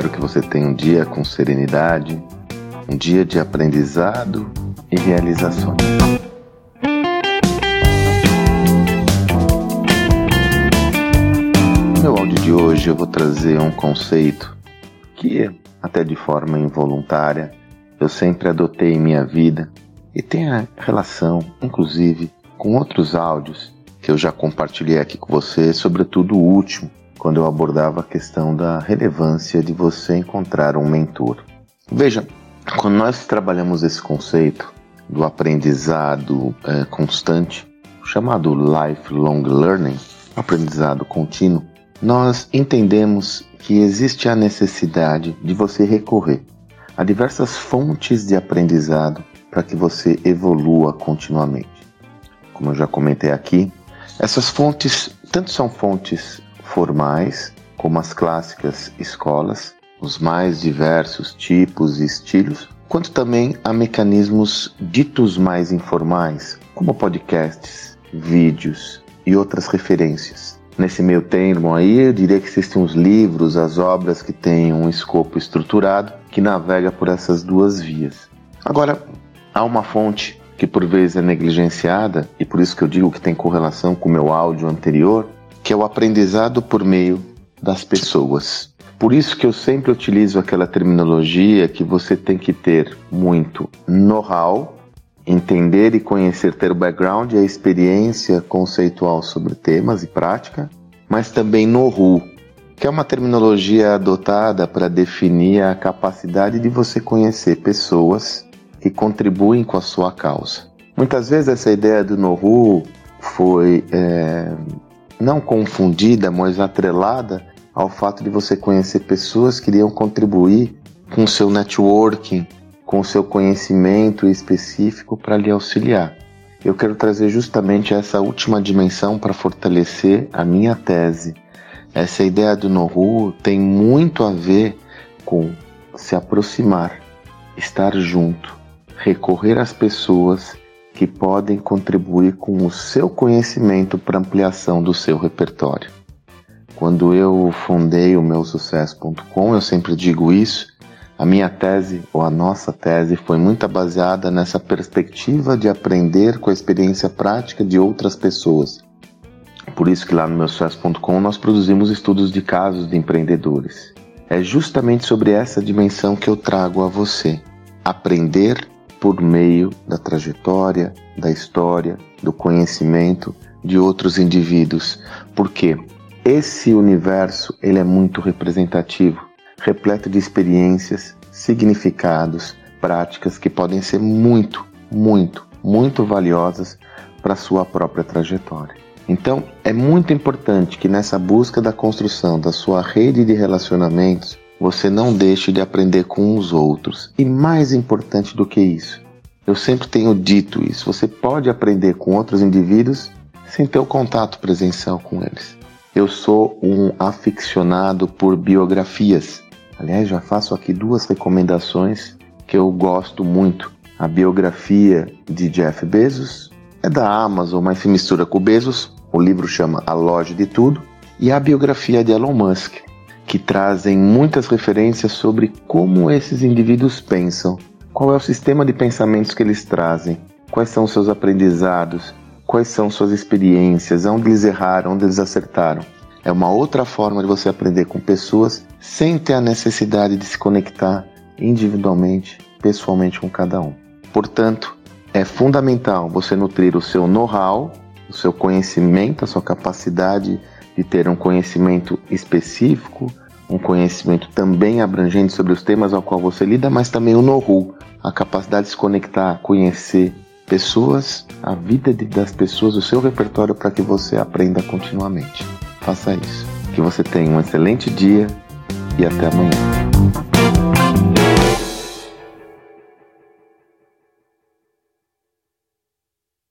Espero que você tenha um dia com serenidade, um dia de aprendizado e realizações. No meu áudio de hoje eu vou trazer um conceito que, até de forma involuntária, eu sempre adotei em minha vida e tem a relação, inclusive, com outros áudios que eu já compartilhei aqui com você, sobretudo o último, quando eu abordava a questão da relevância de você encontrar um mentor. Veja, quando nós trabalhamos esse conceito do aprendizado é, constante, chamado lifelong learning, aprendizado contínuo, nós entendemos que existe a necessidade de você recorrer a diversas fontes de aprendizado para que você evolua continuamente. Como eu já comentei aqui, essas fontes tanto são fontes formais, como as clássicas escolas, os mais diversos tipos e estilos, quanto também a mecanismos ditos mais informais, como podcasts, vídeos e outras referências. Nesse meio termo aí, eu diria que existem os livros, as obras que têm um escopo estruturado que navega por essas duas vias. Agora, há uma fonte que por vezes é negligenciada, e por isso que eu digo que tem correlação com o meu áudio anterior, que é o aprendizado por meio das pessoas. Por isso que eu sempre utilizo aquela terminologia que você tem que ter muito know-how, entender e conhecer, ter o background e a experiência conceitual sobre temas e prática, mas também know-who, que é uma terminologia adotada para definir a capacidade de você conhecer pessoas que contribuem com a sua causa. Muitas vezes essa ideia do know-who foi é, não confundida, mas atrelada ao fato de você conhecer pessoas que iriam contribuir com o seu networking, com o seu conhecimento específico para lhe auxiliar. Eu quero trazer justamente essa última dimensão para fortalecer a minha tese. Essa ideia do know tem muito a ver com se aproximar, estar junto, recorrer às pessoas que podem contribuir com o seu conhecimento para ampliação do seu repertório. Quando eu fundei o meu sucesso.com, eu sempre digo isso, a minha tese ou a nossa tese foi muito baseada nessa perspectiva de aprender com a experiência prática de outras pessoas. Por isso que lá no meu sucesso.com nós produzimos estudos de casos de empreendedores. É justamente sobre essa dimensão que eu trago a você. Aprender por meio da trajetória, da história, do conhecimento de outros indivíduos. Porque esse universo ele é muito representativo, repleto de experiências, significados, práticas que podem ser muito, muito, muito valiosas para sua própria trajetória. Então, é muito importante que nessa busca da construção da sua rede de relacionamentos, você não deixe de aprender com os outros. E mais importante do que isso, eu sempre tenho dito isso, você pode aprender com outros indivíduos sem ter o contato presencial com eles. Eu sou um aficionado por biografias. Aliás, já faço aqui duas recomendações que eu gosto muito. A biografia de Jeff Bezos é da Amazon, mas se mistura com Bezos. O livro chama A Loja de Tudo. E a biografia de Elon Musk, que trazem muitas referências sobre como esses indivíduos pensam, qual é o sistema de pensamentos que eles trazem, quais são seus aprendizados, quais são suas experiências, onde eles erraram, onde eles acertaram. É uma outra forma de você aprender com pessoas sem ter a necessidade de se conectar individualmente, pessoalmente com cada um. Portanto, é fundamental você nutrir o seu know-how, o seu conhecimento, a sua capacidade de ter um conhecimento específico, um conhecimento também abrangente sobre os temas ao qual você lida, mas também o know-how, a capacidade de se conectar, conhecer pessoas, a vida das pessoas, o seu repertório para que você aprenda continuamente. Faça isso. Que você tenha um excelente dia e até amanhã.